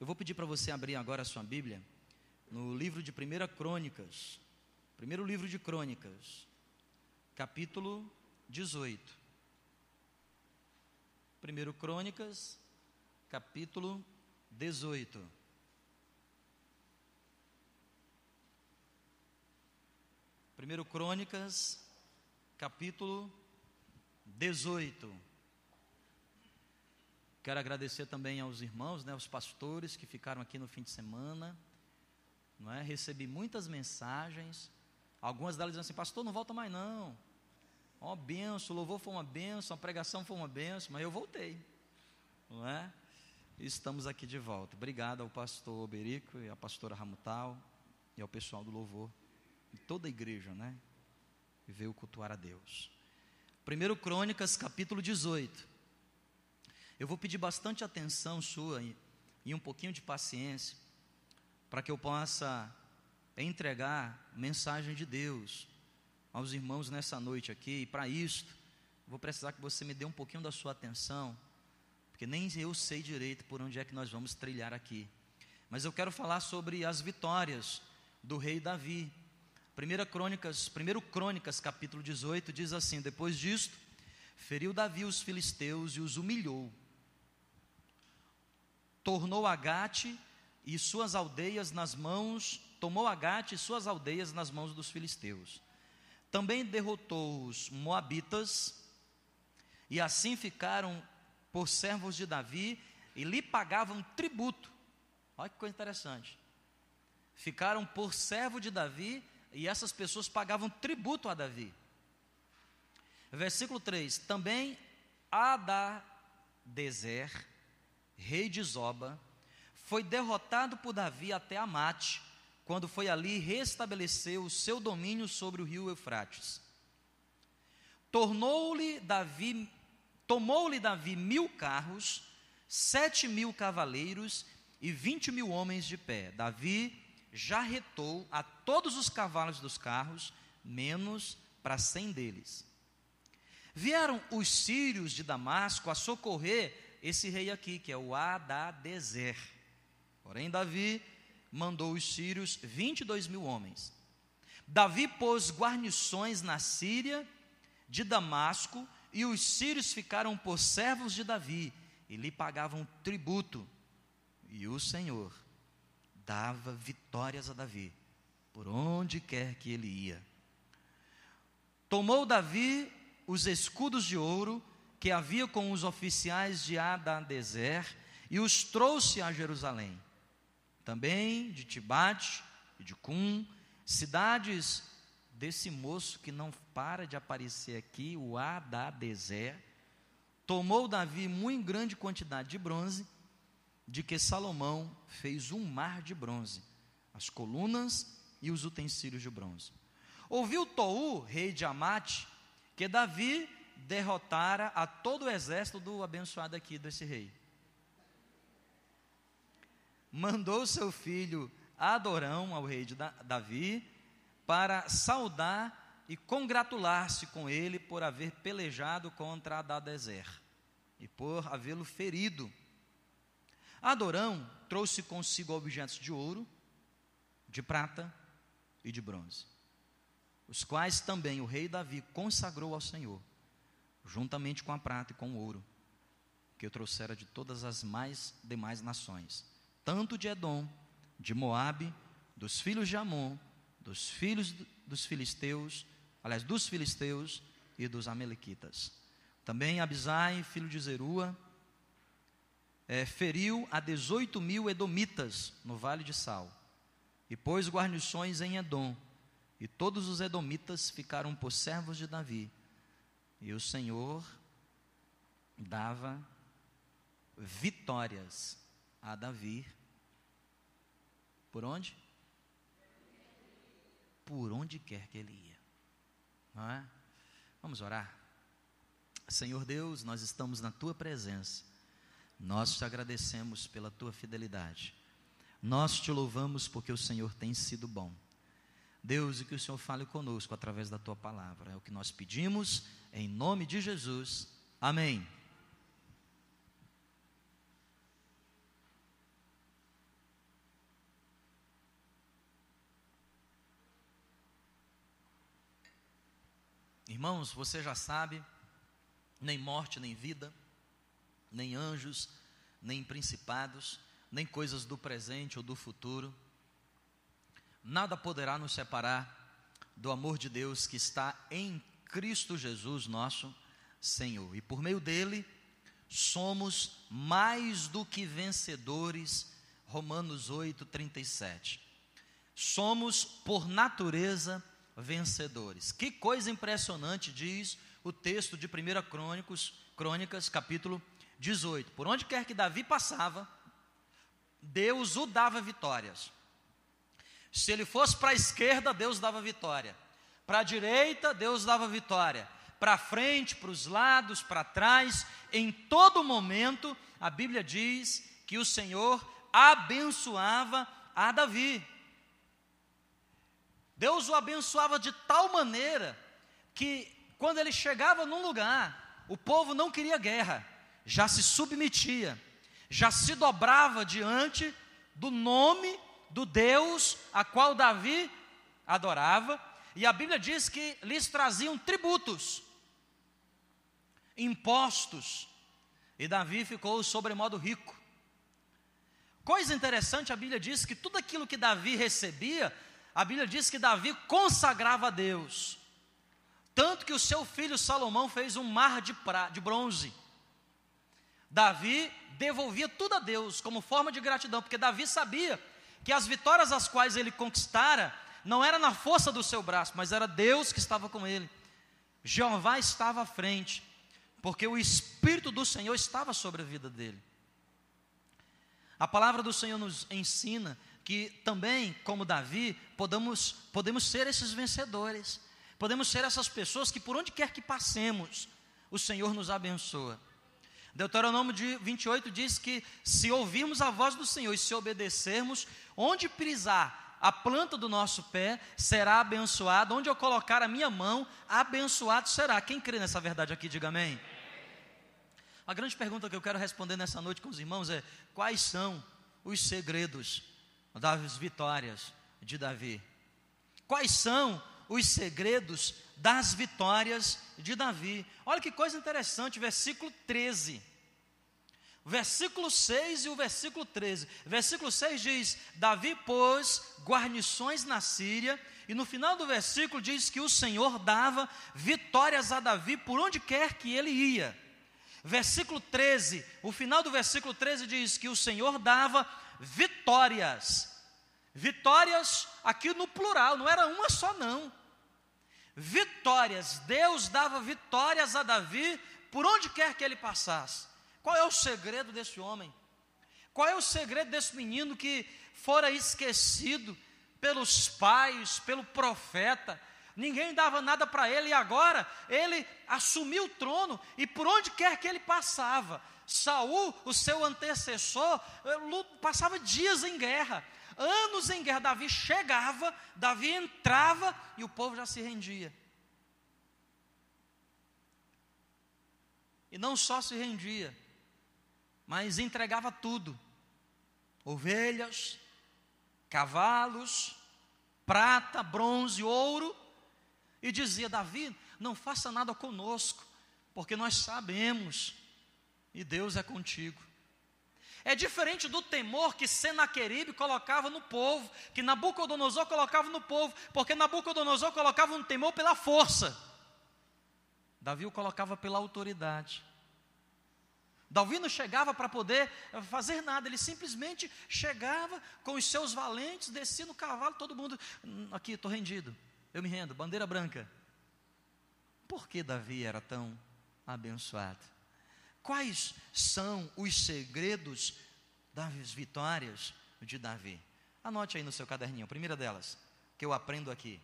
Eu vou pedir para você abrir agora a sua Bíblia no livro de 1 Crônicas, primeiro livro de Crônicas, capítulo 18. 1 Crônicas, capítulo 18. Primeiro Crônicas, capítulo 18. Quero agradecer também aos irmãos, né, aos pastores que ficaram aqui no fim de semana. Não é? Recebi muitas mensagens. Algumas delas dizem assim: Pastor, não volta mais não. Uma benção, o louvor foi uma benção, a pregação foi uma benção, mas eu voltei. Não é? E estamos aqui de volta. Obrigado ao pastor Oberico e à pastora Ramutal e ao pessoal do louvor e toda a igreja, né? Que veio cultuar a Deus. Primeiro Crônicas, capítulo 18. Eu vou pedir bastante atenção sua e, e um pouquinho de paciência para que eu possa entregar mensagem de Deus aos irmãos nessa noite aqui. E para isto, vou precisar que você me dê um pouquinho da sua atenção, porque nem eu sei direito por onde é que nós vamos trilhar aqui. Mas eu quero falar sobre as vitórias do rei Davi. Primeira Crônicas, primeiro Crônicas, capítulo 18, diz assim: Depois disto, feriu Davi os filisteus e os humilhou tornou Agate e suas aldeias nas mãos, tomou Agate e suas aldeias nas mãos dos filisteus. Também derrotou os moabitas, e assim ficaram por servos de Davi e lhe pagavam tributo. Olha que coisa interessante. Ficaram por servo de Davi e essas pessoas pagavam tributo a Davi. Versículo 3: Também Adadezer, rei de Zoba, foi derrotado por Davi até Amate, quando foi ali restabelecer o seu domínio sobre o rio Eufrates. Tornou-lhe Davi, tomou-lhe Davi mil carros, sete mil cavaleiros e vinte mil homens de pé. Davi já retou a todos os cavalos dos carros, menos para cem deles. Vieram os sírios de Damasco a socorrer esse rei aqui, que é o Adadezer. Porém, Davi mandou os sírios 22 mil homens. Davi pôs guarnições na Síria, de Damasco, e os sírios ficaram por servos de Davi e lhe pagavam tributo. E o Senhor dava vitórias a Davi, por onde quer que ele ia. Tomou Davi os escudos de ouro que havia com os oficiais de Adadezer e os trouxe a Jerusalém. Também de Tibate e de Cum, cidades desse moço que não para de aparecer aqui, o Adadezer, tomou Davi muito grande quantidade de bronze, de que Salomão fez um mar de bronze, as colunas e os utensílios de bronze. Ouviu Tou, rei de Amate, que Davi derrotara a todo o exército do abençoado aqui desse rei. Mandou seu filho Adorão ao rei de Davi para saudar e congratular-se com ele por haver pelejado contra Adadezer e por havê-lo ferido. Adorão trouxe consigo objetos de ouro, de prata e de bronze, os quais também o rei Davi consagrou ao Senhor juntamente com a prata e com o ouro, que eu trouxera de todas as mais demais nações, tanto de Edom, de Moabe, dos filhos de Amon, dos filhos dos filisteus, aliás, dos filisteus e dos amalequitas. Também Abisai, filho de Zerua, é, feriu a 18 mil edomitas no vale de Sal, e pôs guarnições em Edom, e todos os edomitas ficaram por servos de Davi, e o Senhor dava vitórias a Davi. Por onde? Por onde quer que ele ia. Não é? Vamos orar. Senhor Deus, nós estamos na tua presença. Nós te agradecemos pela tua fidelidade. Nós te louvamos porque o Senhor tem sido bom. Deus, e que o Senhor fale conosco através da tua palavra. É o que nós pedimos, em nome de Jesus. Amém. Irmãos, você já sabe, nem morte, nem vida, nem anjos, nem principados, nem coisas do presente ou do futuro, nada poderá nos separar do amor de Deus que está em Cristo Jesus, nosso Senhor. E por meio dele, somos mais do que vencedores. Romanos 8, 37. Somos, por natureza, vencedores. Que coisa impressionante diz o texto de 1 Crônicos, Crônicas, capítulo 18. Por onde quer que Davi passava, Deus o dava vitórias. Se ele fosse para a esquerda, Deus dava vitória. Para a direita, Deus dava vitória. Para frente, para os lados, para trás, em todo momento, a Bíblia diz que o Senhor abençoava a Davi. Deus o abençoava de tal maneira que quando ele chegava num lugar, o povo não queria guerra, já se submetia, já se dobrava diante do nome do Deus a qual Davi adorava, e a Bíblia diz que lhes traziam tributos, impostos, e Davi ficou sobremodo rico. Coisa interessante, a Bíblia diz que tudo aquilo que Davi recebia, a Bíblia diz que Davi consagrava a Deus. Tanto que o seu filho Salomão fez um mar de, pra, de bronze. Davi devolvia tudo a Deus como forma de gratidão, porque Davi sabia que as vitórias as quais ele conquistara não era na força do seu braço, mas era Deus que estava com ele. Jeová estava à frente, porque o Espírito do Senhor estava sobre a vida dele. A palavra do Senhor nos ensina que também, como Davi, podemos, podemos ser esses vencedores, podemos ser essas pessoas que por onde quer que passemos, o Senhor nos abençoa. Deuteronômio 28 diz que se ouvirmos a voz do Senhor e se obedecermos, onde pisar a planta do nosso pé será abençoado, onde eu colocar a minha mão, abençoado será. Quem crê nessa verdade aqui, diga amém. A grande pergunta que eu quero responder nessa noite com os irmãos é: quais são os segredos das vitórias de Davi? Quais são os segredos das vitórias de Davi. Olha que coisa interessante, versículo 13. Versículo 6 e o versículo 13. Versículo 6 diz: Davi pôs guarnições na Síria, e no final do versículo diz que o Senhor dava vitórias a Davi por onde quer que ele ia. Versículo 13, o final do versículo 13 diz que o Senhor dava vitórias. Vitórias aqui no plural, não era uma só, não vitórias. Deus dava vitórias a Davi por onde quer que ele passasse. Qual é o segredo desse homem? Qual é o segredo desse menino que fora esquecido pelos pais, pelo profeta? Ninguém dava nada para ele e agora ele assumiu o trono e por onde quer que ele passava, Saul, o seu antecessor, eh, passava dias em guerra anos em guerra. Davi chegava, Davi entrava e o povo já se rendia. E não só se rendia, mas entregava tudo: ovelhas, cavalos, prata, bronze, ouro. E dizia: Davi, não faça nada conosco, porque nós sabemos, e Deus é contigo. É diferente do temor que Senaqueribe colocava no povo, que Nabucodonosor colocava no povo, porque Nabucodonosor colocava um temor pela força. Davi o colocava pela autoridade. Davi não chegava para poder fazer nada, ele simplesmente chegava com os seus valentes, descia no cavalo, todo mundo, hum, aqui, estou rendido, eu me rendo, bandeira branca. Por que Davi era tão abençoado? Quais são os segredos das vitórias de Davi? Anote aí no seu caderninho, a primeira delas, que eu aprendo aqui.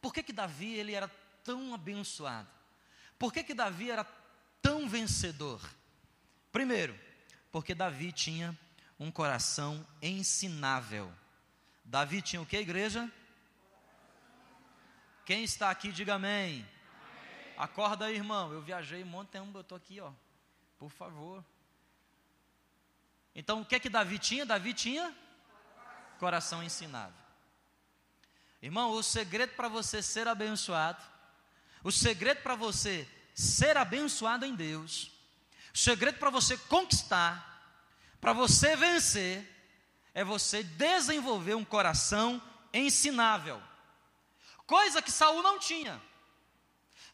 Por que que Davi ele era tão abençoado? Por que que Davi era tão vencedor? Primeiro, porque Davi tinha um coração ensinável. Davi tinha o que, igreja? Quem está aqui, diga amém. Acorda aí, irmão. Eu viajei um monte de tempo, eu estou aqui, ó. Por favor. Então, o que é que Davi tinha? Davi tinha coração ensinável. Irmão, o segredo para você ser abençoado, O segredo para você ser abençoado em Deus, o segredo para você conquistar, para você vencer, é você desenvolver um coração ensinável. Coisa que Saul não tinha.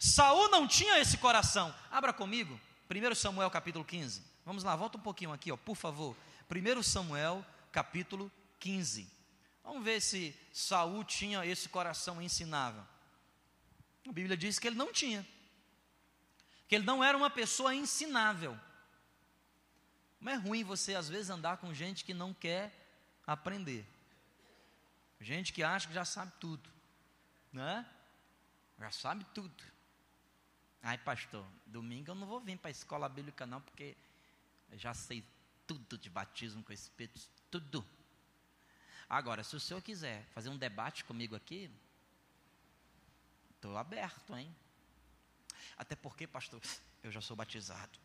Saul não tinha esse coração. Abra comigo, 1 Samuel capítulo 15. Vamos lá, volta um pouquinho aqui, ó, por favor. 1 Samuel capítulo 15. Vamos ver se Saul tinha esse coração ensinável. A Bíblia diz que ele não tinha. Que ele não era uma pessoa ensinável. Mas é ruim você às vezes andar com gente que não quer aprender. Gente que acha que já sabe tudo, né? Já sabe tudo. Ai, pastor, domingo eu não vou vir para a escola bíblica não, porque eu já sei tudo de batismo com Espírito, tudo. Agora, se o senhor quiser fazer um debate comigo aqui, estou aberto, hein? Até porque, pastor, eu já sou batizado.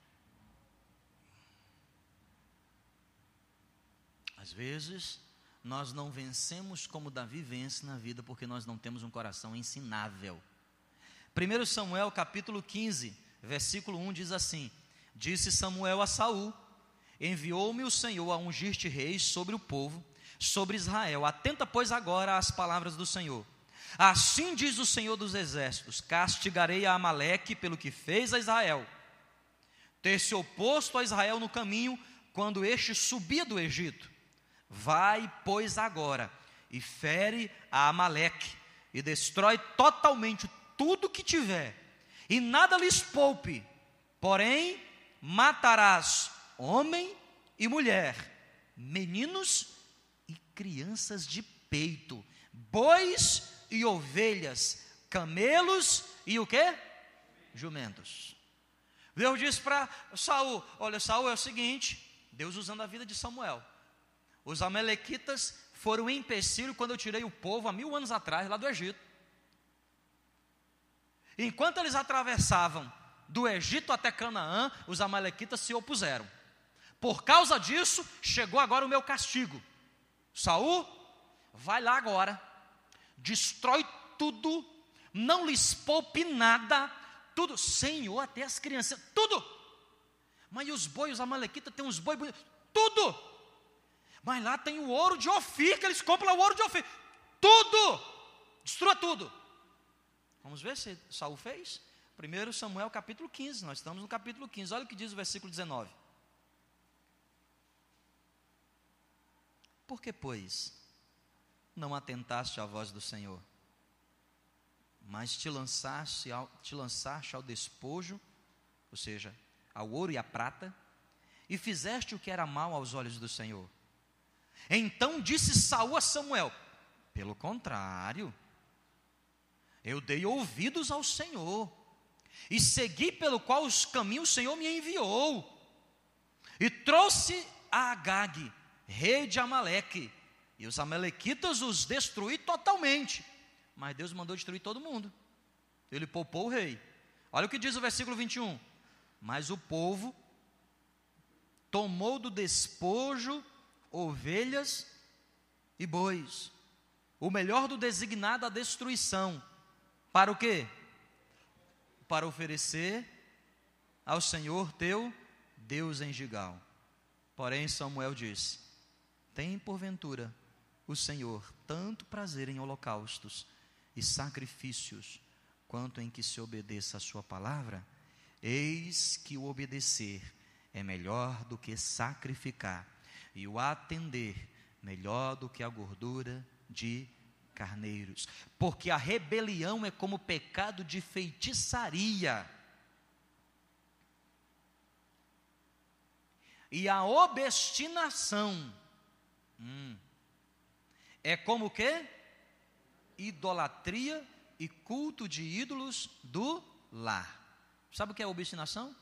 Às vezes, nós não vencemos como Davi vence na vida porque nós não temos um coração ensinável. 1 Samuel capítulo 15, versículo 1 diz assim: Disse Samuel a Saul: Enviou-me o Senhor a ungir-te reis sobre o povo, sobre Israel. Atenta, pois, agora às palavras do Senhor. Assim diz o Senhor dos exércitos: Castigarei a Amaleque pelo que fez a Israel. Ter se oposto a Israel no caminho, quando este subia do Egito Vai, pois, agora e fere a Amaleque e destrói totalmente tudo que tiver, e nada lhes poupe, porém matarás homem e mulher, meninos e crianças de peito, bois e ovelhas, camelos e o que? Jumentos. Deus disse para Saul: Olha, Saul é o seguinte, Deus usando a vida de Samuel. Os amalequitas foram um empecilho quando eu tirei o povo há mil anos atrás, lá do Egito. Enquanto eles atravessavam do Egito até Canaã, os amalequitas se opuseram. Por causa disso, chegou agora o meu castigo. Saul, vai lá agora, destrói tudo, não lhes poupe nada, tudo, Senhor, até as crianças, tudo. Mas e os bois, os amalequitas têm uns bois bonitos, tudo. Mas lá tem o ouro de Ofir, que eles compram o ouro de Ofir. Tudo! Destrua tudo. Vamos ver se Saul fez? 1 Samuel capítulo 15, nós estamos no capítulo 15. Olha o que diz o versículo 19. Por que, pois, não atentaste à voz do Senhor, mas te lançaste ao, te lançaste ao despojo, ou seja, ao ouro e à prata, e fizeste o que era mal aos olhos do Senhor? Então disse Saul a Samuel: Pelo contrário, eu dei ouvidos ao Senhor e segui pelo qual os caminhos o Senhor me enviou. E trouxe a Agag, rei de Amaleque, e os amalequitas os destruí totalmente. Mas Deus mandou destruir todo mundo. Ele poupou o rei. Olha o que diz o versículo 21. Mas o povo tomou do despojo ovelhas e bois. O melhor do designado à destruição. Para o quê? Para oferecer ao Senhor teu Deus em Gigal. Porém, Samuel disse: Tem porventura o Senhor tanto prazer em holocaustos e sacrifícios, quanto em que se obedeça a Sua palavra? Eis que o obedecer é melhor do que sacrificar e o atender melhor do que a gordura de carneiros, porque a rebelião é como pecado de feitiçaria. E a obstinação hum, é como que? Idolatria e culto de ídolos do lar. Sabe o que é obstinação?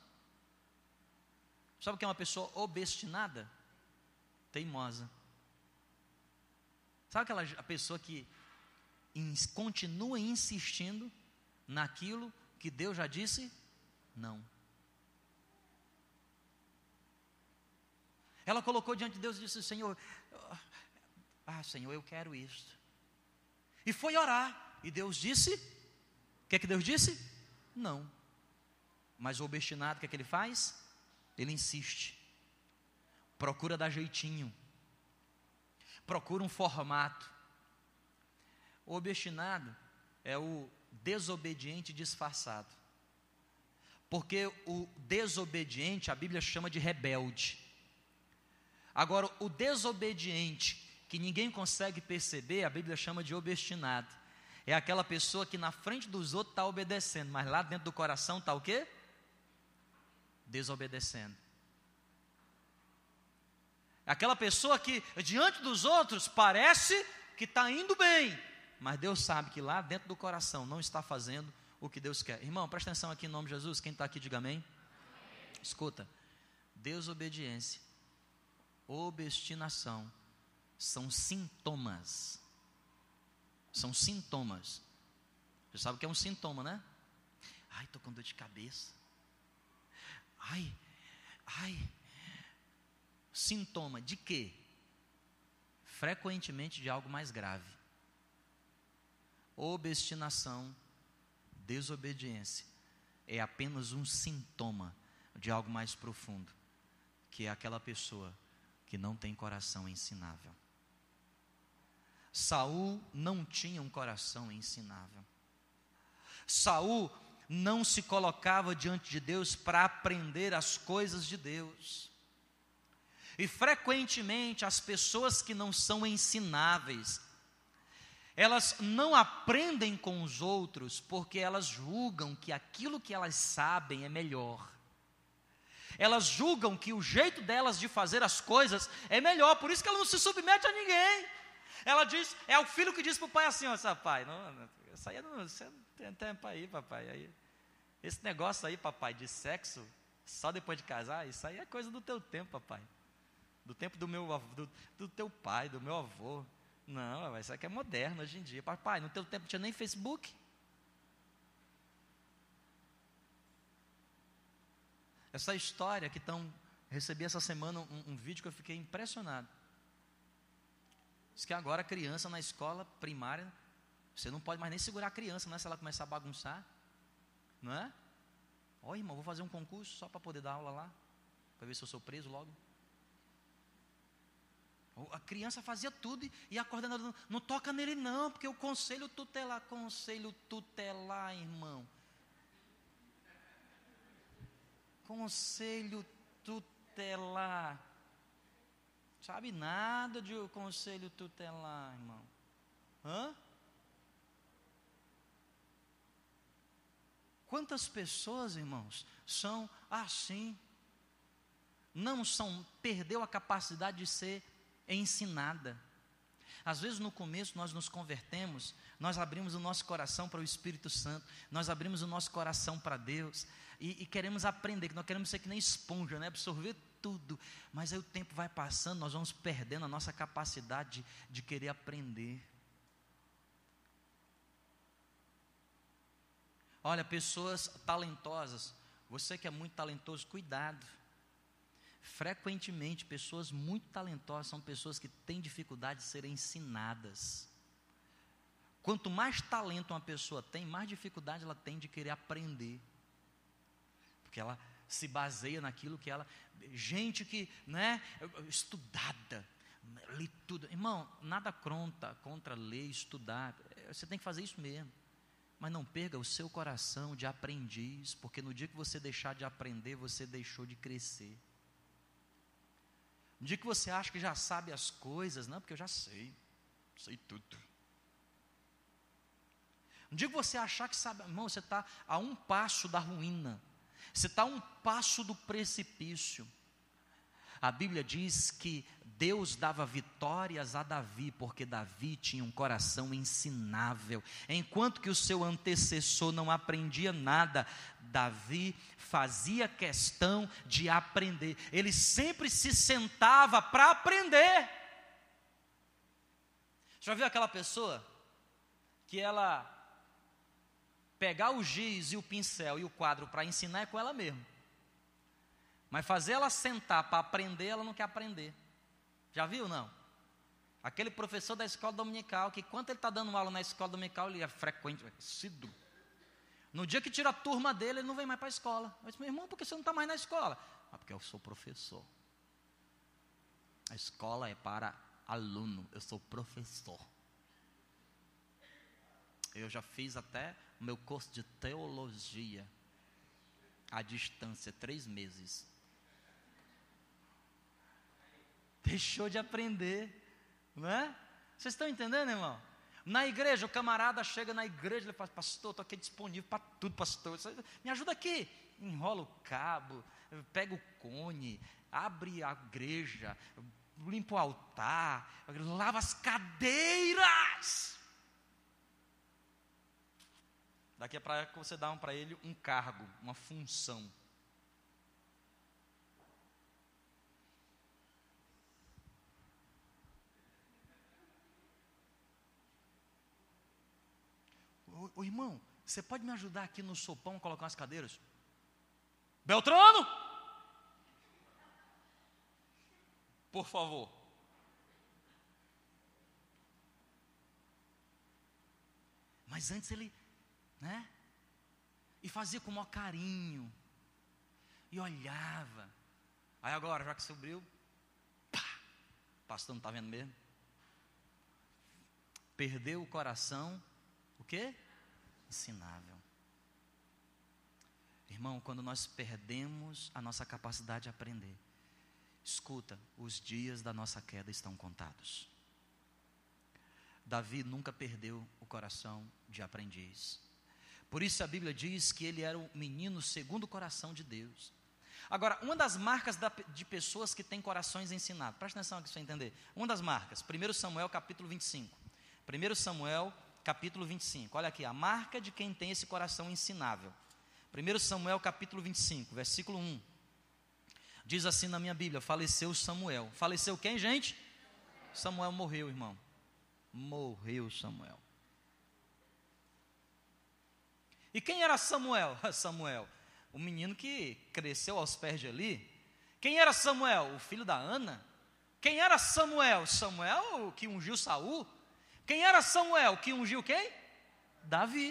Sabe o que é uma pessoa obstinada? teimosa. Sabe aquela pessoa que continua insistindo naquilo que Deus já disse? Não. Ela colocou diante de Deus e disse: Senhor, ah, Senhor, eu quero isto. E foi orar. E Deus disse: O que é que Deus disse? Não. Mas o obstinado, o que é que ele faz? Ele insiste. Procura dar jeitinho. Procura um formato. O obstinado é o desobediente disfarçado. Porque o desobediente, a Bíblia chama de rebelde. Agora, o desobediente, que ninguém consegue perceber, a Bíblia chama de obstinado. É aquela pessoa que na frente dos outros está obedecendo, mas lá dentro do coração está o quê? Desobedecendo. É aquela pessoa que diante dos outros parece que está indo bem, mas Deus sabe que lá dentro do coração não está fazendo o que Deus quer. Irmão, presta atenção aqui em nome de Jesus. Quem está aqui, diga amém. Escuta, desobediência, obstinação são sintomas. São sintomas. Você sabe o que é um sintoma, né? Ai, estou com dor de cabeça. Ai, ai. Sintoma de quê? Frequentemente de algo mais grave. Obstinação, desobediência é apenas um sintoma de algo mais profundo, que é aquela pessoa que não tem coração ensinável. Saul não tinha um coração ensinável. Saul não se colocava diante de Deus para aprender as coisas de Deus. E frequentemente as pessoas que não são ensináveis, elas não aprendem com os outros porque elas julgam que aquilo que elas sabem é melhor. Elas julgam que o jeito delas de fazer as coisas é melhor, por isso que ela não se submete a ninguém. Ela diz, é o filho que diz para o pai assim: ó, pai, não, não, isso aí não, você não tem tempo aí, papai. Aí, esse negócio aí, papai, de sexo, só depois de casar, isso aí é coisa do teu tempo, papai. Do tempo do meu do, do teu pai, do meu avô. Não, isso aqui é moderno hoje em dia. Papai, no teu tempo tinha nem Facebook. Essa história que estão. Recebi essa semana um, um, vídeo que eu fiquei impressionado. Diz que agora a criança na escola primária, você não pode mais nem segurar a criança, não é? Se ela começar a bagunçar. Não é? Ó, irmão, vou fazer um concurso só para poder dar aula lá. Para ver se eu sou preso logo. A criança fazia tudo e a coordenadora não, toca nele não, porque o conselho tutelar, conselho tutelar, irmão. Conselho tutelar. Sabe nada de conselho tutelar, irmão. Hã? Quantas pessoas, irmãos, são assim? Não são, perdeu a capacidade de ser ensinada. Às vezes no começo nós nos convertemos, nós abrimos o nosso coração para o Espírito Santo, nós abrimos o nosso coração para Deus e, e, queremos aprender, que nós queremos ser que nem esponja, né? absorver tudo. Mas aí o tempo vai passando, nós vamos perdendo a nossa capacidade de, de querer aprender. Olha, pessoas talentosas, você que é muito talentoso, cuidado. Frequentemente, pessoas muito talentosas são pessoas que têm dificuldade de serem ensinadas. Quanto mais talento uma pessoa tem, mais dificuldade ela tem de querer aprender. Porque ela se baseia naquilo que ela. Gente que, né, estudada, lê tudo. Irmão, nada contra, contra ler, estudar. Você tem que fazer isso mesmo. Mas não perca o seu coração de aprendiz, porque no dia que você deixar de aprender, você deixou de crescer. No dia que você acha que já sabe as coisas, não, porque eu já sei, sei tudo. No dia que você achar que sabe, irmão, você está a um passo da ruína, você está a um passo do precipício. A Bíblia diz que Deus dava vitórias a Davi, porque Davi tinha um coração ensinável. Enquanto que o seu antecessor não aprendia nada, Davi fazia questão de aprender. Ele sempre se sentava para aprender. Já viu aquela pessoa que ela pegar o giz e o pincel e o quadro para ensinar é com ela mesmo. Mas fazer ela sentar para aprender, ela não quer aprender. Já viu, não? Aquele professor da escola dominical, que quando ele está dando aula na escola dominical, ele é frequente, é síduo. No dia que tira a turma dele, ele não vem mais para a escola. Eu disse, meu irmão, por que você não está mais na escola? Ah, porque eu sou professor. A escola é para aluno, eu sou professor. Eu já fiz até o meu curso de teologia à distância, três meses. Deixou de aprender, não é? Vocês estão entendendo, irmão? Na igreja, o camarada chega na igreja e fala, pastor, estou aqui disponível para tudo, pastor. Me ajuda aqui. Enrola o cabo, pega o cone, abre a igreja, limpa o altar, lava as cadeiras. Daqui é para você dar para ele um cargo, uma função. Ô, irmão, você pode me ajudar aqui no sopão a colocar as cadeiras? Beltrano! Por favor. Mas antes ele né? E fazia com o maior carinho. E olhava. Aí agora, já que subiu, pá, o pastor não está vendo mesmo? Perdeu o coração, o quê? Ensinável. Irmão, quando nós perdemos a nossa capacidade de aprender, escuta, os dias da nossa queda estão contados. Davi nunca perdeu o coração de aprendiz. Por isso a Bíblia diz que ele era um menino segundo o coração de Deus. Agora, uma das marcas da, de pessoas que têm corações ensinados, presta atenção aqui para você entender. Uma das marcas, 1 Samuel capítulo 25. 1 Samuel capítulo 25. Olha aqui, a marca de quem tem esse coração ensinável. 1 Samuel capítulo 25, versículo 1. Diz assim na minha Bíblia: faleceu Samuel. Faleceu quem, gente? Samuel morreu, irmão. Morreu Samuel. E quem era Samuel? Samuel, o menino que cresceu aos pés de Eli. Quem era Samuel? O filho da Ana. Quem era Samuel? Samuel que ungiu Saul. Quem era Samuel que ungiu quem? Davi.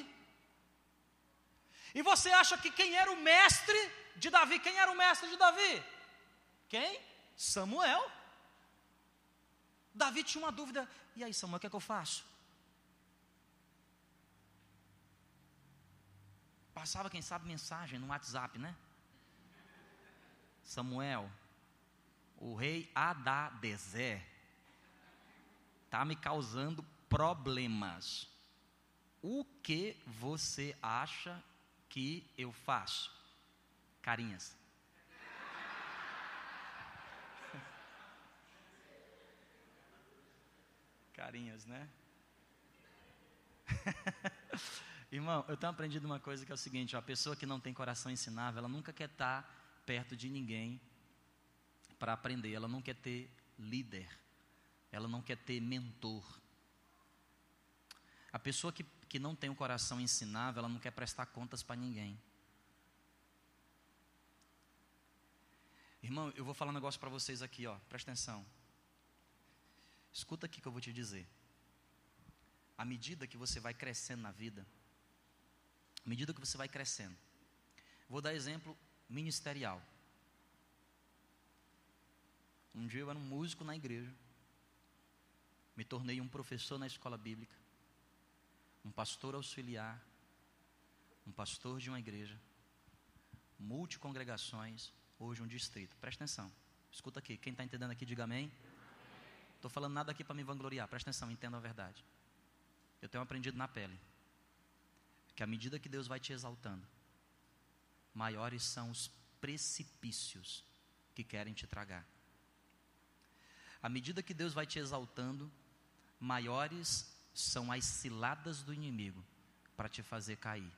E você acha que quem era o mestre de Davi? Quem era o mestre de Davi? Quem? Samuel. Davi tinha uma dúvida. E aí, Samuel, o que é que eu faço? Passava, quem sabe, mensagem no WhatsApp, né? Samuel, o rei Adadezé está me causando problemas. O que você acha que eu faço? Carinhas. Carinhas, né? Irmão, eu tenho aprendido uma coisa que é o seguinte: a pessoa que não tem coração ensinável, ela nunca quer estar perto de ninguém para aprender, ela não quer ter líder, ela não quer ter mentor. A pessoa que, que não tem um coração ensinável, ela não quer prestar contas para ninguém. Irmão, eu vou falar um negócio para vocês aqui, ó, presta atenção. Escuta aqui que eu vou te dizer. À medida que você vai crescendo na vida, à medida que você vai crescendo. Vou dar exemplo ministerial. Um dia eu era um músico na igreja. Me tornei um professor na escola bíblica. Um pastor auxiliar. Um pastor de uma igreja. Multicongregações. Hoje um distrito. Presta atenção. Escuta aqui. Quem está entendendo aqui, diga amém. Estou falando nada aqui para me vangloriar. Presta atenção, entenda a verdade. Eu tenho aprendido na pele que à medida que Deus vai te exaltando, maiores são os precipícios que querem te tragar. À medida que Deus vai te exaltando, maiores são as ciladas do inimigo para te fazer cair.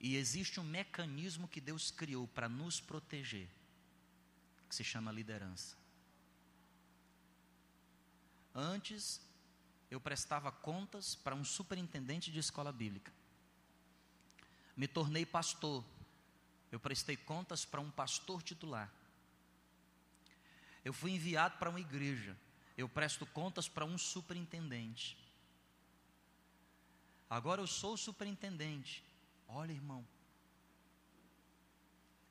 E existe um mecanismo que Deus criou para nos proteger, que se chama liderança. Antes eu prestava contas para um superintendente de escola bíblica. Me tornei pastor. Eu prestei contas para um pastor titular. Eu fui enviado para uma igreja. Eu presto contas para um superintendente. Agora eu sou o superintendente. Olha, irmão.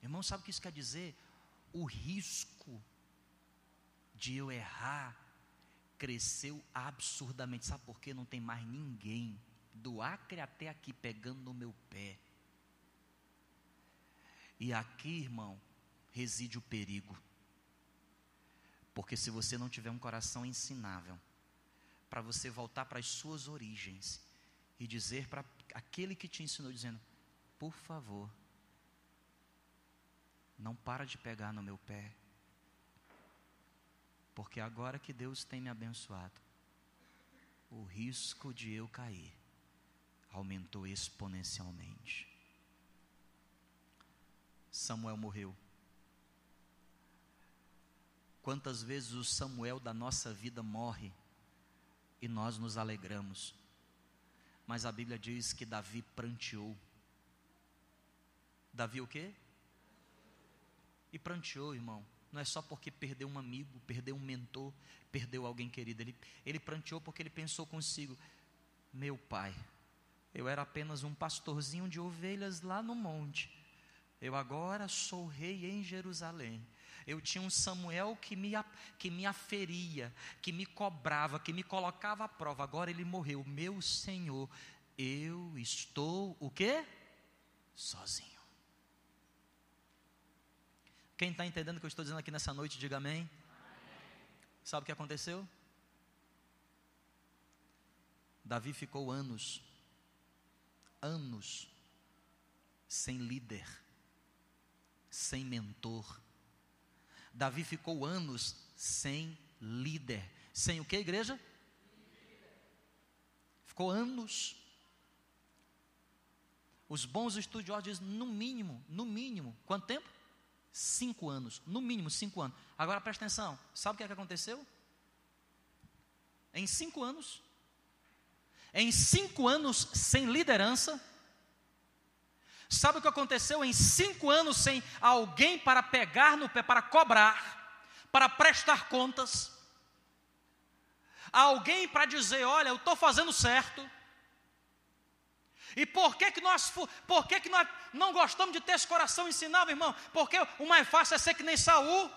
Irmão, sabe o que isso quer dizer? O risco de eu errar cresceu absurdamente. Sabe por quê? Não tem mais ninguém do Acre até aqui pegando no meu pé. E aqui, irmão, reside o perigo. Porque se você não tiver um coração ensinável, para você voltar para as suas origens e dizer para aquele que te ensinou, dizendo: por favor, não para de pegar no meu pé, porque agora que Deus tem me abençoado, o risco de eu cair aumentou exponencialmente. Samuel morreu. Quantas vezes o Samuel da nossa vida morre e nós nos alegramos, mas a Bíblia diz que Davi pranteou. Davi o quê? E pranteou, irmão. Não é só porque perdeu um amigo, perdeu um mentor, perdeu alguém querido. Ele, ele pranteou porque ele pensou consigo: Meu pai, eu era apenas um pastorzinho de ovelhas lá no monte. Eu agora sou rei em Jerusalém. Eu tinha um Samuel que me, que me aferia, que me cobrava, que me colocava à prova. Agora ele morreu. Meu Senhor, eu estou o quê? Sozinho. Quem está entendendo o que eu estou dizendo aqui nessa noite, diga amém. amém. Sabe o que aconteceu? Davi ficou anos, anos, sem líder, sem mentor. Davi ficou anos sem líder. Sem o que, igreja? Ficou anos. Os bons estudiosos dizem, no mínimo, no mínimo, quanto tempo? Cinco anos, no mínimo cinco anos. Agora presta atenção, sabe o que, é que aconteceu? Em cinco anos, em cinco anos sem liderança, sabe o que aconteceu? Em cinco anos sem alguém para pegar no pé, para cobrar, para prestar contas, alguém para dizer: olha, eu estou fazendo certo, e por que, que, nós, por que, que nós não gostamos de ter esse coração ensinável, irmão? Porque o mais fácil é ser que nem Saul.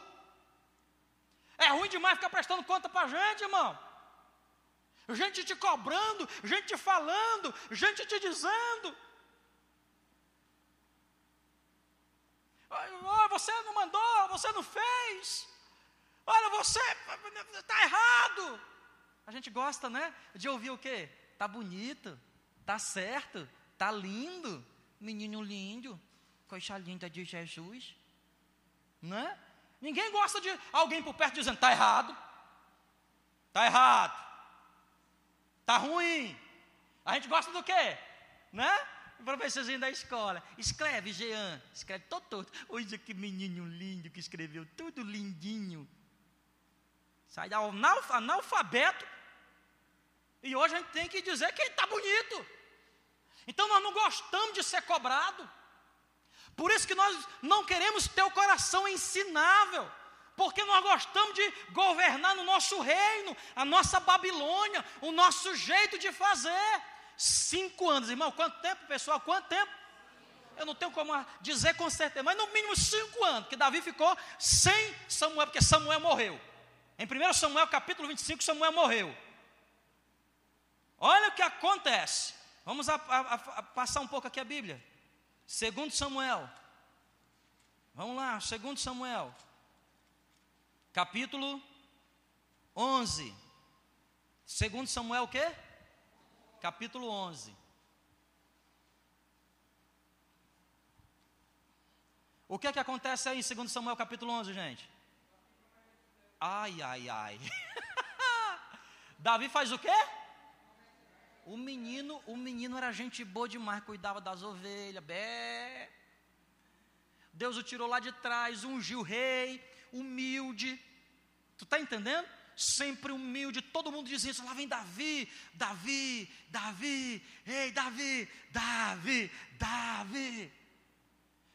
É ruim demais ficar prestando conta para a gente, irmão. Gente te cobrando, gente te falando, gente te dizendo. Você não mandou, você não fez. Olha, você está errado. A gente gosta, né? De ouvir o quê? Tá bonito. Tá certo, tá lindo, menino lindo, coisa linda de Jesus, né? Ninguém gosta de alguém por perto dizendo tá errado, tá errado, tá ruim. A gente gosta do quê, né? O professorzinho da escola, escreve, Jean, escreve todo todo. Olha que menino lindo que escreveu, tudo lindinho. Sai da analfabeto. E hoje a gente tem que dizer que ele está bonito. Então nós não gostamos de ser cobrado. Por isso que nós não queremos ter o coração ensinável. Porque nós gostamos de governar no nosso reino, a nossa Babilônia, o nosso jeito de fazer. Cinco anos, irmão, quanto tempo, pessoal? Quanto tempo? Eu não tenho como dizer com certeza, mas no mínimo cinco anos, que Davi ficou sem Samuel, porque Samuel morreu. Em 1 Samuel capítulo 25, Samuel morreu. Olha o que acontece. Vamos a, a, a passar um pouco aqui a Bíblia. Segundo Samuel. Vamos lá, segundo Samuel. Capítulo 11. Segundo Samuel o quê? Capítulo 11. O que é que acontece aí em 2 Samuel capítulo 11, gente? Ai, ai, ai. Davi faz o quê? O menino, o menino era gente boa demais, cuidava das ovelhas, bé. Deus o tirou lá de trás, ungiu o rei, humilde. Tu está entendendo? Sempre humilde, todo mundo dizia isso, lá vem Davi, Davi, Davi, ei Davi, Davi, Davi.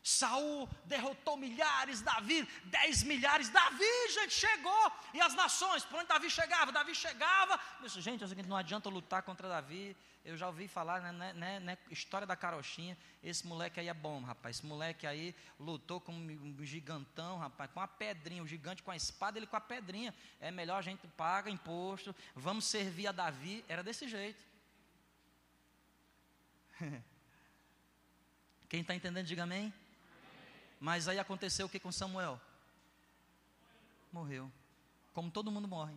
Saul derrotou milhares, Davi, dez milhares. Davi, gente, chegou. E as nações, por onde Davi chegava? Davi chegava. Disse, gente, é não adianta lutar contra Davi. Eu já ouvi falar, né, né, né, né, história da carochinha. Esse moleque aí é bom, rapaz. Esse moleque aí lutou com um gigantão, rapaz, com a pedrinha. O gigante com a espada, ele com a pedrinha. É melhor a gente paga imposto. Vamos servir a Davi. Era desse jeito. Quem está entendendo, diga amém. Mas aí aconteceu o que com Samuel? Morreu. Como todo mundo morre.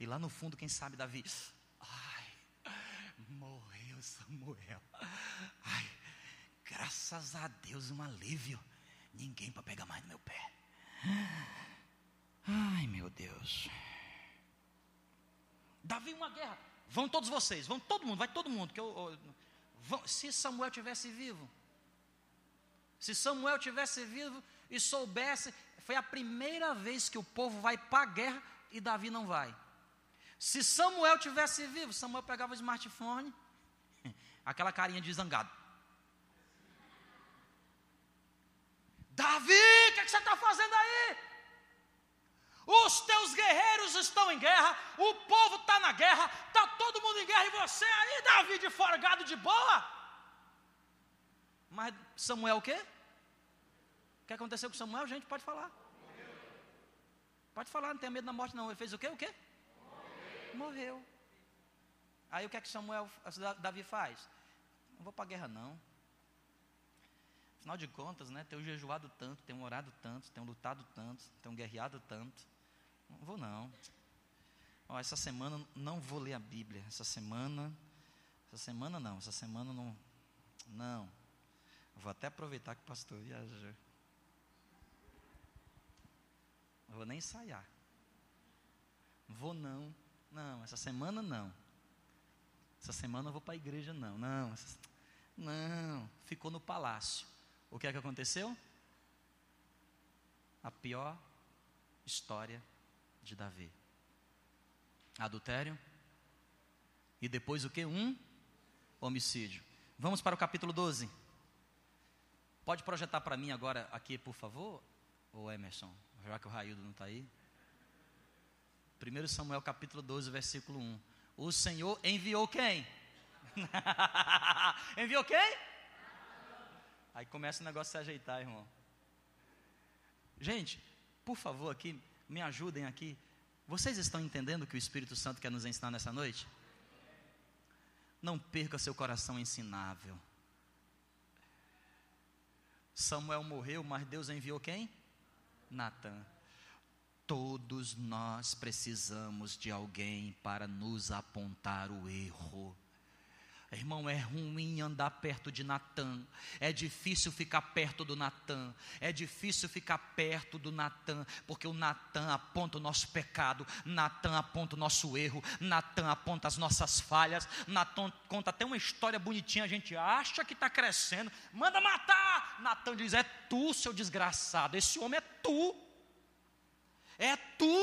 E lá no fundo, quem sabe Davi? Ai, morreu Samuel. Ai, graças a Deus, um alívio. Ninguém para pegar mais no meu pé. Ai, meu Deus. Davi, uma guerra. Vão todos vocês, vão todo mundo, vai todo mundo. Que eu, eu vão, se Samuel tivesse vivo, se Samuel tivesse vivo e soubesse, foi a primeira vez que o povo vai para a guerra e Davi não vai. Se Samuel tivesse vivo, Samuel pegava o smartphone, aquela carinha de zangado. Davi, o que, é que, você está fazendo aí? Os teus guerreiros estão em guerra, o povo está na guerra, está todo mundo em guerra e você aí, Davi, de forgado de boa? Mas Samuel o quê? O que aconteceu com Samuel, gente? Pode falar. Pode falar, não tenha medo da morte, não. Ele fez o quê? O quê? Morreu. Aí o que é que Samuel, Davi faz? Não vou para a guerra, não. Afinal de contas, né? Tenho jejuado tanto, tenho orado tanto, tenho lutado tanto, tenho guerreado tanto. Não vou não. Ó, essa semana não vou ler a Bíblia. Essa semana, essa semana não. Essa semana não. Não. Vou até aproveitar que o pastor viajou. Vou nem ensaiar. Vou não. Não, essa semana não. Essa semana eu vou para a igreja não. Não, essa... não. Ficou no palácio. O que é que aconteceu? A pior história de Davi. Adultério. E depois o que? Um homicídio. Vamos para o capítulo 12. Pode projetar para mim agora aqui, por favor, o Emerson, já que o Raildo não está aí. 1 Samuel capítulo 12, versículo 1. O Senhor enviou quem? enviou quem? Aí começa o negócio a se ajeitar, irmão. Gente, por favor, aqui, me ajudem aqui. Vocês estão entendendo o que o Espírito Santo quer nos ensinar nessa noite? Não perca seu coração ensinável. Samuel morreu, mas Deus enviou quem? Natan. Todos nós precisamos de alguém para nos apontar o erro. Irmão, é ruim andar perto de Natan. É difícil ficar perto do Natan. É difícil ficar perto do Natan, porque o Natan aponta o nosso pecado, Natan aponta o nosso erro, Natan aponta as nossas falhas, Natan conta até uma história bonitinha, a gente acha que está crescendo, manda matar. Natan diz: É tu, seu desgraçado, esse homem é tu. É tu.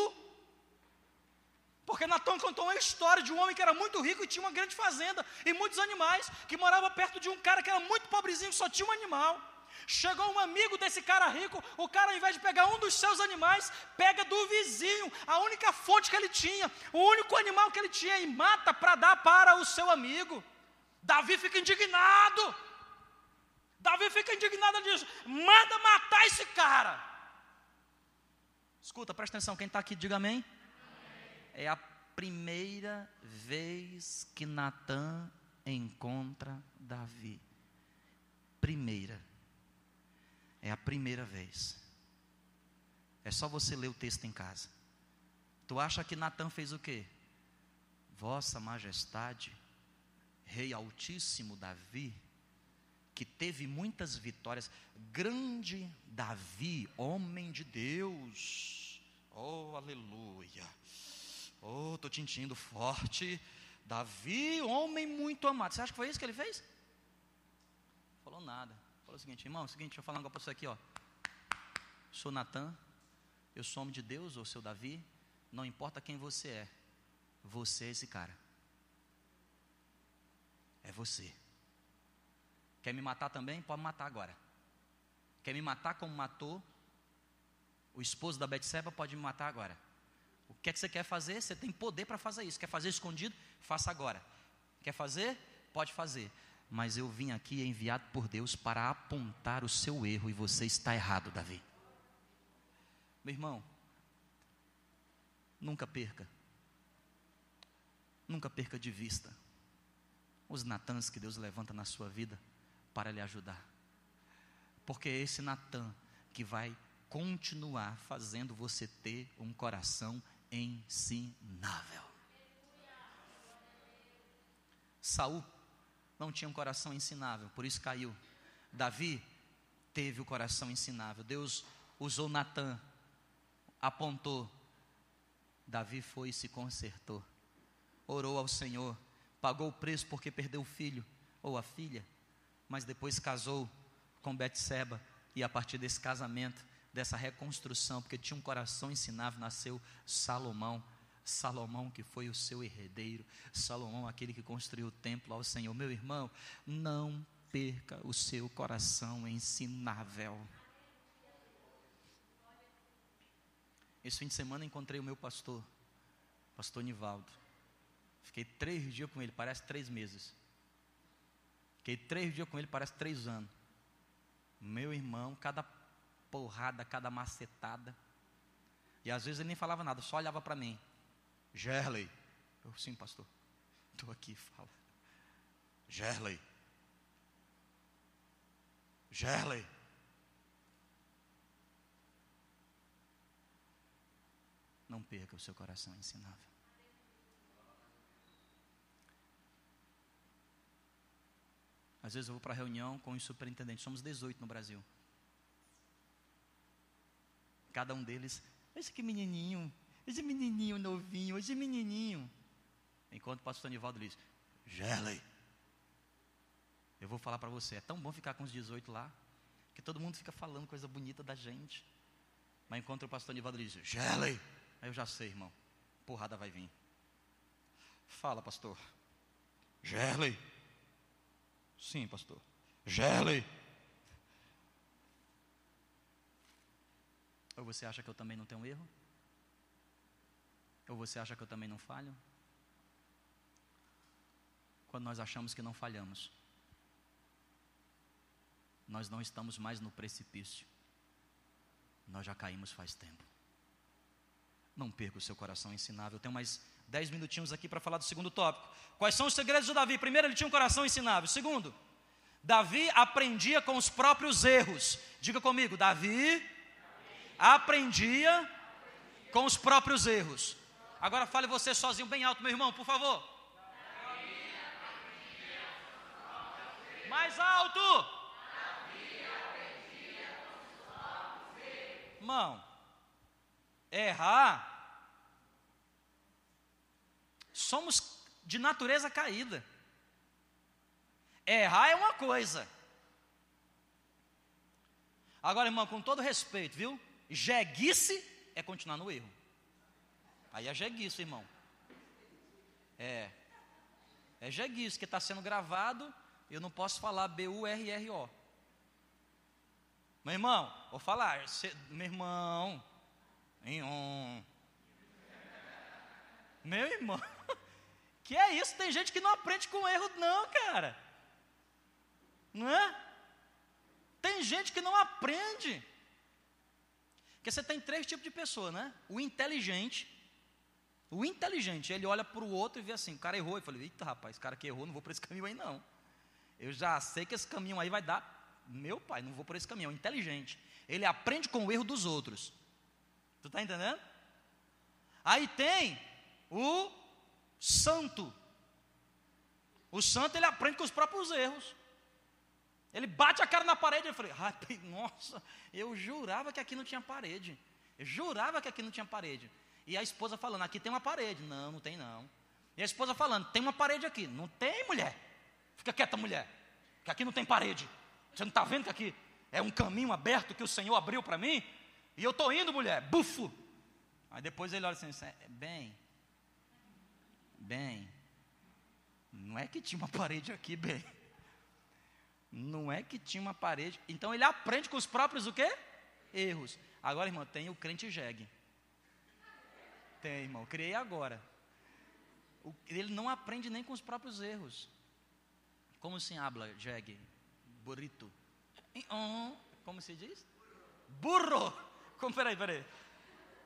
Porque Natan contou uma história de um homem que era muito rico e tinha uma grande fazenda e muitos animais, que morava perto de um cara que era muito pobrezinho, só tinha um animal. Chegou um amigo desse cara rico, o cara, ao invés de pegar um dos seus animais, pega do vizinho, a única fonte que ele tinha, o único animal que ele tinha, e mata para dar para o seu amigo. Davi fica indignado. Davi fica indignado e diz: manda matar esse cara. Escuta, presta atenção, quem está aqui, diga amém é a primeira vez que Natan encontra Davi. Primeira. É a primeira vez. É só você ler o texto em casa. Tu acha que Natan fez o quê? Vossa Majestade, Rei Altíssimo Davi, que teve muitas vitórias, grande Davi, homem de Deus. Oh, aleluia. Oh, estou te sentindo forte. Davi, homem muito amado. Você acha que foi isso que ele fez? Falou nada. Falou o seguinte, irmão, é o seguinte, deixa eu falar um negócio para você aqui, ó. Sou Natan, eu sou homem de Deus, ou seu Davi, não importa quem você é, você é esse cara. É você. Quer me matar também? Pode matar agora. Quer me matar como matou o esposo da Betseba? Pode me matar agora. O que é que você quer fazer? Você tem poder para fazer isso. Quer fazer escondido? Faça agora. Quer fazer? Pode fazer. Mas eu vim aqui enviado por Deus para apontar o seu erro e você está errado, Davi. Meu irmão, nunca perca. Nunca perca de vista os Natãs que Deus levanta na sua vida para lhe ajudar. Porque é esse Natan que vai continuar fazendo você ter um coração ensinável. Saul não tinha um coração ensinável, por isso caiu. Davi teve o coração ensinável. Deus usou Natan, apontou. Davi foi e se consertou. Orou ao Senhor, pagou o preço porque perdeu o filho ou a filha, mas depois casou com Betseba e a partir desse casamento dessa reconstrução, porque tinha um coração ensinável, nasceu Salomão. Salomão, que foi o seu herdeiro, Salomão, aquele que construiu o templo ao Senhor. Meu irmão, não perca o seu coração ensinável. Esse fim de semana encontrei o meu pastor, pastor Nivaldo. Fiquei três dias com ele, parece três meses. Fiquei três dias com ele, parece três anos. Meu irmão, cada porrada, cada macetada. E às vezes ele nem falava nada, só olhava para mim. Gerley. Eu, sim, pastor. Estou aqui, fala. Gerley. Gerley. Não perca o seu coração ensinável. Às vezes eu vou para reunião com os superintendentes, somos 18 no Brasil. Cada um deles, esse que menininho, esse menininho novinho, esse menininho. Enquanto o pastor Anivaldo diz, Gerley, eu vou falar para você, é tão bom ficar com os 18 lá, que todo mundo fica falando coisa bonita da gente. Mas enquanto o pastor Anivaldo diz, Gerley, aí eu já sei, irmão, porrada vai vir. Fala, pastor. Gerley. Sim, pastor. Gerley. Ou você acha que eu também não tenho erro? Ou você acha que eu também não falho? Quando nós achamos que não falhamos, nós não estamos mais no precipício. Nós já caímos faz tempo. Não perca o seu coração ensinável. Eu tenho mais dez minutinhos aqui para falar do segundo tópico. Quais são os segredos de Davi? Primeiro, ele tinha um coração ensinável. Segundo, Davi aprendia com os próprios erros. Diga comigo, Davi aprendia com os próprios erros. Agora fale você sozinho bem alto, meu irmão, por favor. Mais alto. Irmão, errar. Somos de natureza caída. Errar é uma coisa. Agora, irmão, com todo respeito, viu? Jeguice é continuar no erro. Aí é jeguice, irmão. É. É jeguice, que está sendo gravado, eu não posso falar B-U-R-R-O. Meu irmão, vou falar, cê, meu irmão, um. Meu irmão, que é isso? Tem gente que não aprende com erro, não, cara. Não é? Tem gente que não aprende. Porque você tem três tipos de pessoa, né? O inteligente. O inteligente, ele olha para o outro e vê assim, o cara errou. Eu falei, eita rapaz, esse cara que errou, não vou por esse caminho aí não. Eu já sei que esse caminho aí vai dar. Meu pai, não vou por esse caminho. É o inteligente. Ele aprende com o erro dos outros. Tu está entendendo? Aí tem o santo. O santo ele aprende com os próprios erros. Ele bate a cara na parede. Eu falei, ah, nossa, eu jurava que aqui não tinha parede. Eu jurava que aqui não tinha parede. E a esposa falando, aqui tem uma parede. Não, não tem não. E a esposa falando, tem uma parede aqui. Não tem, mulher. Fica quieta, mulher. Que aqui não tem parede. Você não está vendo que aqui é um caminho aberto que o Senhor abriu para mim? E eu estou indo, mulher. Bufo. Aí depois ele olha assim, é, bem, bem, não é que tinha uma parede aqui, bem. Não é que tinha uma parede. Então ele aprende com os próprios o quê? Erros. Agora, irmão, tem o crente jegue. Tem, irmão. Criei agora. ele não aprende nem com os próprios erros. Como se habla jegue? Burrito. Como se diz? Burro. Como, peraí, peraí.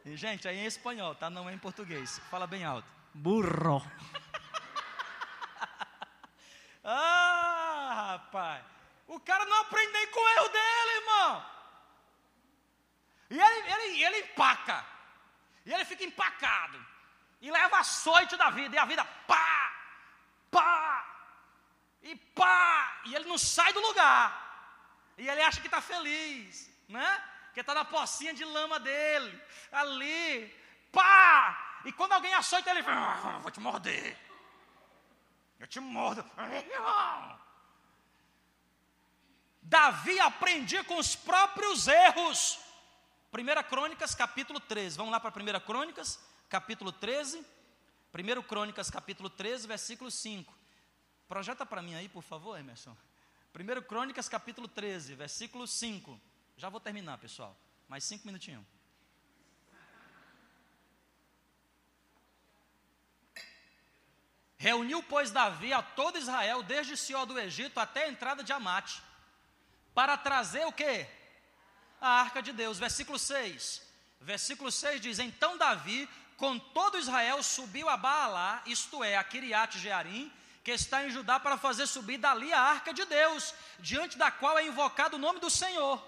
Gente, aí é em espanhol, tá? Não é em português. Fala bem alto. Burro. ah, rapaz. O cara não aprende nem com o erro dele, irmão. E ele, ele, ele empaca. E ele fica empacado. E leva açoite da vida. E a vida, pá, pá, e pá. E ele não sai do lugar. E ele acha que está feliz, né? Que está na pocinha de lama dele, ali, pá! E quando alguém açoita, ele fala: ah, Vou te morder. Eu te mordo. Davi aprendia com os próprios erros. 1 Crônicas, capítulo 13. Vamos lá para 1 Crônicas, capítulo 13. 1 Crônicas, capítulo 13, versículo 5. Projeta para mim aí, por favor, Emerson. 1 Crônicas, capítulo 13, versículo 5. Já vou terminar, pessoal. Mais cinco minutinhos. Reuniu, pois, Davi a todo Israel, desde Sió do Egito até a entrada de Amate, para trazer o quê? A arca de Deus. Versículo 6. Versículo 6 diz: Então Davi, com todo Israel, subiu a Baalá, isto é, a Kiriat Jearim, que está em Judá, para fazer subir dali a arca de Deus, diante da qual é invocado o nome do Senhor,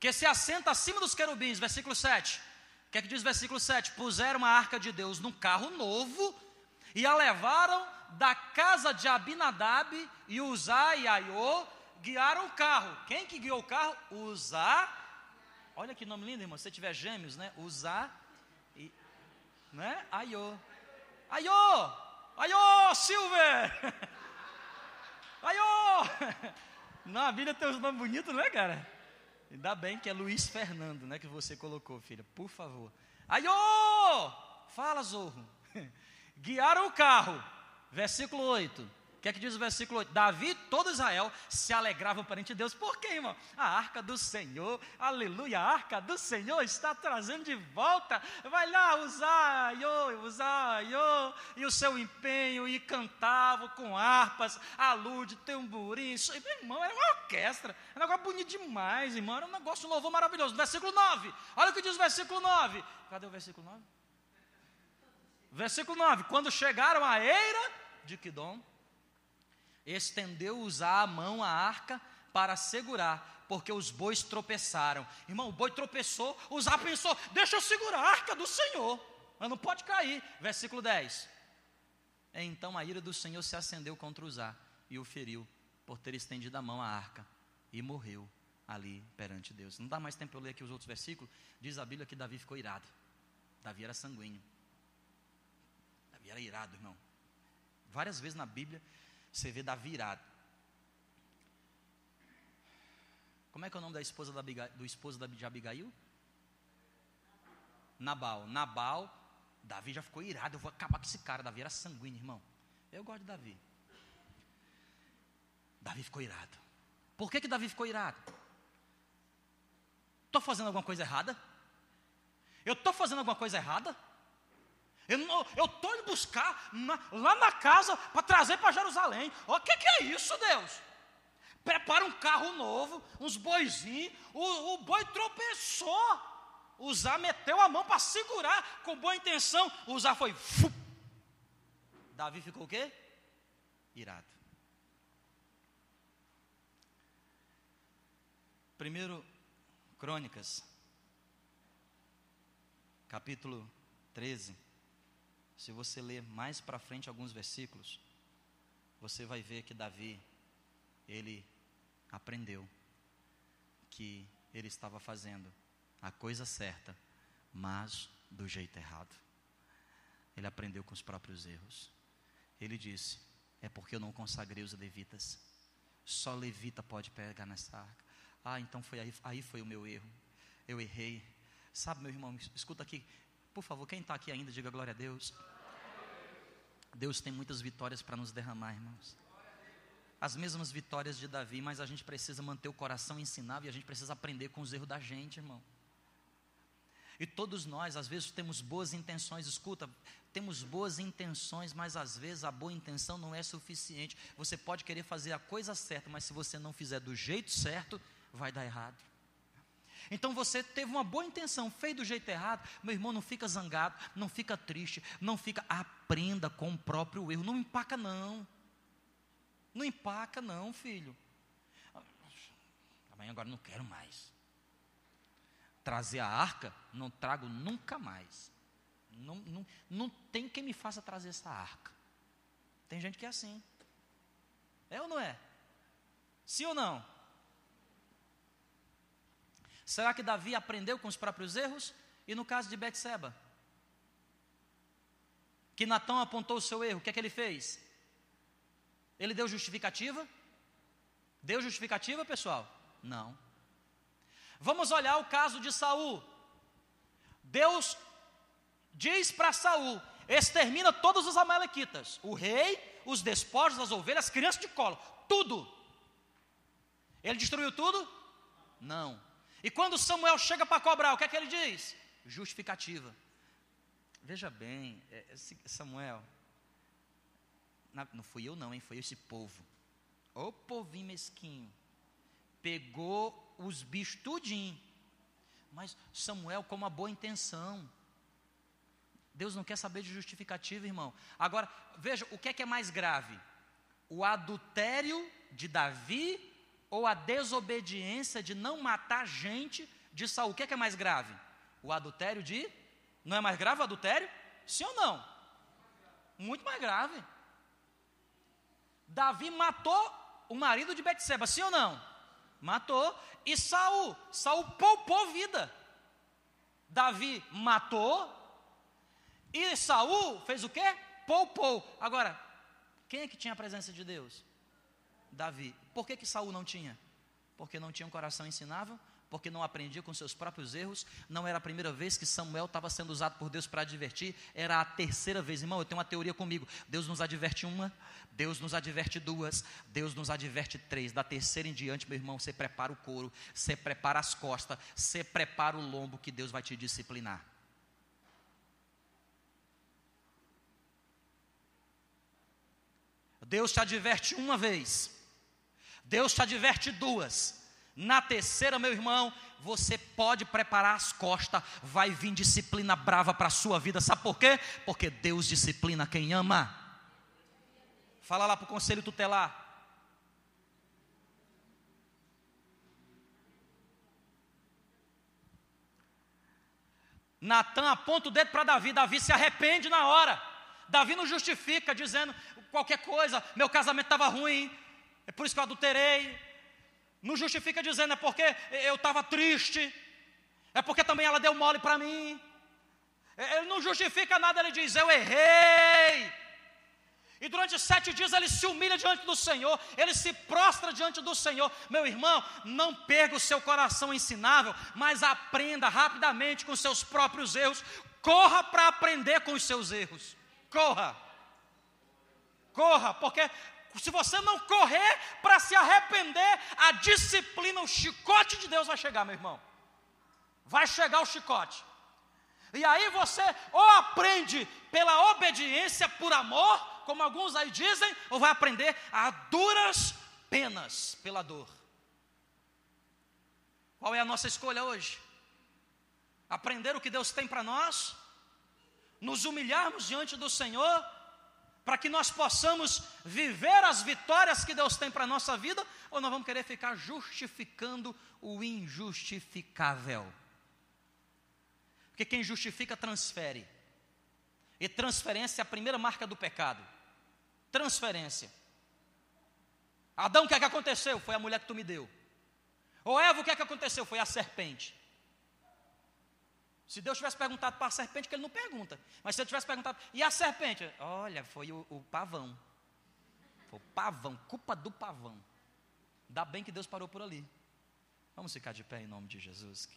que se assenta acima dos querubins. Versículo 7. O que é que diz versículo 7? Puseram a arca de Deus num carro novo e a levaram da casa de Abinadab e Uzá e Aiô, guiaram o carro. Quem que guiou o carro? Uzá. Olha que nome lindo, irmão. Se você tiver gêmeos, né? Uzá e né? Aiô. Aiô! Aiô, Silver! Aiô! Na Bíblia tem uns nomes bonitos, não é, cara? Ainda bem que é Luiz Fernando, né, que você colocou, filha. Por favor. Aiô! Fala, Zorro. Guiaram o carro. Versículo 8 que é que diz o versículo 8? Davi, todo Israel, se alegrava perante Deus. Por quê, irmão? A arca do Senhor, aleluia, a arca do Senhor está trazendo de volta. Vai lá usar, yo, usar, yo, e o seu empenho, e cantavam com harpas, alude, tamborim. Isso, irmão, era uma orquestra. Era um negócio bonito demais, irmão. Era um negócio novo, maravilhoso. Versículo 9. Olha o que diz o versículo 9. Cadê o versículo 9? Versículo 9. Quando chegaram à eira de Quidom, estendeu usar a mão à arca para segurar, porque os bois tropeçaram. Irmão, o boi tropeçou, Uzá pensou: deixa eu segurar a arca do Senhor, mas não pode cair. Versículo 10. Então a ira do Senhor se acendeu contra Uzá e o feriu por ter estendido a mão à arca e morreu ali perante Deus. Não dá mais tempo eu ler aqui os outros versículos. Diz a Bíblia que Davi ficou irado. Davi era sanguíneo. Davi era irado, irmão. Várias vezes na Bíblia você vê da virada. Como é que é o nome da esposa da, do esposo da, de Abigail? Nabal. Nabal, Davi já ficou irado. Eu vou acabar com esse cara. Davi era sanguíneo, irmão. Eu gosto de Davi. Davi ficou irado. Por que, que Davi ficou irado? Estou fazendo alguma coisa errada? Eu estou fazendo alguma coisa errada? Eu estou indo buscar na, lá na casa para trazer para Jerusalém. O que, que, é isso, Deus? Prepara um carro novo, uns boizinhos. O, o boi tropeçou. Zá meteu a mão para segurar com boa intenção. Zá foi. Fu. Davi ficou o quê? Irado. Primeiro Crônicas, capítulo 13. Se você ler mais para frente alguns versículos, você vai ver que Davi, ele aprendeu que ele estava fazendo a coisa certa, mas do jeito errado. Ele aprendeu com os próprios erros. Ele disse: É porque eu não consagrei os levitas. Só levita pode pegar nessa arca. Ah, então foi aí, aí foi o meu erro. Eu errei. Sabe, meu irmão, escuta aqui. Por favor, quem está aqui ainda, diga glória a Deus. Deus tem muitas vitórias para nos derramar, irmãos. as mesmas vitórias de Davi, mas a gente precisa manter o coração ensinável e a gente precisa aprender com os erros da gente, irmão. E todos nós, às vezes, temos boas intenções, escuta, temos boas intenções, mas às vezes a boa intenção não é suficiente. Você pode querer fazer a coisa certa, mas se você não fizer do jeito certo, vai dar errado. Então você teve uma boa intenção, fez do jeito errado, meu irmão, não fica zangado, não fica triste, não fica, aprenda com o próprio erro, não empaca não. Não empaca não, filho. Amanhã agora não quero mais. Trazer a arca, não trago nunca mais. Não, não, não tem quem me faça trazer essa arca. Tem gente que é assim. É ou não é? Sim ou não? Será que Davi aprendeu com os próprios erros? E no caso de Betseba? Que Natão apontou o seu erro, o que é que ele fez? Ele deu justificativa? Deu justificativa, pessoal? Não. Vamos olhar o caso de Saul. Deus diz para Saul: extermina todos os amalequitas, o rei, os despojos, as ovelhas, as crianças de colo, tudo. Ele destruiu tudo? Não. E quando Samuel chega para cobrar, o que é que ele diz? Justificativa. Veja bem, é, Samuel, não fui eu não, hein, foi esse povo. O povinho mesquinho. Pegou os bichos tudinho. Mas Samuel com uma boa intenção. Deus não quer saber de justificativa, irmão. Agora, veja, o que é que é mais grave? O adultério de Davi ou a desobediência de não matar gente de Saul. O que é, que é mais grave? O adultério de. Não é mais grave o adultério? Sim ou não? Muito mais grave. Davi matou o marido de Betseba, sim ou não? Matou. E Saul, Saul poupou vida. Davi matou e Saul fez o quê? Poupou. Agora, quem é que tinha a presença de Deus? Davi. Por que, que Saul não tinha? Porque não tinha um coração ensinável, porque não aprendia com seus próprios erros. Não era a primeira vez que Samuel estava sendo usado por Deus para advertir, era a terceira vez. Irmão, eu tenho uma teoria comigo: Deus nos adverte uma, Deus nos adverte duas, Deus nos adverte três. Da terceira em diante, meu irmão, você prepara o couro, você prepara as costas, você prepara o lombo que Deus vai te disciplinar. Deus te adverte uma vez, Deus te adverte duas. Na terceira, meu irmão, você pode preparar as costas, vai vir disciplina brava para a sua vida. Sabe por quê? Porque Deus disciplina quem ama. Fala lá para o conselho tutelar. Natan aponta o dedo para Davi, Davi se arrepende na hora. Davi não justifica, dizendo qualquer coisa, meu casamento estava ruim, é por isso que eu adulterei. Não justifica dizendo, é porque eu estava triste, é porque também ela deu mole para mim. É, ele não justifica nada, ele diz, eu errei. E durante sete dias ele se humilha diante do Senhor, ele se prostra diante do Senhor. Meu irmão, não perca o seu coração ensinável, mas aprenda rapidamente com seus próprios erros. Corra para aprender com os seus erros. Corra. Corra, porque se você não correr para se arrepender, a disciplina, o chicote de Deus vai chegar, meu irmão. Vai chegar o chicote. E aí você ou aprende pela obediência por amor, como alguns aí dizem, ou vai aprender a duras penas pela dor. Qual é a nossa escolha hoje? Aprender o que Deus tem para nós, nos humilharmos diante do Senhor para que nós possamos viver as vitórias que Deus tem para a nossa vida, ou nós vamos querer ficar justificando o injustificável? Porque quem justifica, transfere. E transferência é a primeira marca do pecado. Transferência. Adão, o que é que aconteceu? Foi a mulher que tu me deu. Ou Eva, o que é que aconteceu? Foi a serpente. Se Deus tivesse perguntado para a serpente, que ele não pergunta. Mas se ele tivesse perguntado, e a serpente? Olha, foi o, o pavão. Foi o pavão, culpa do pavão. Dá bem que Deus parou por ali. Vamos ficar de pé em nome de Jesus.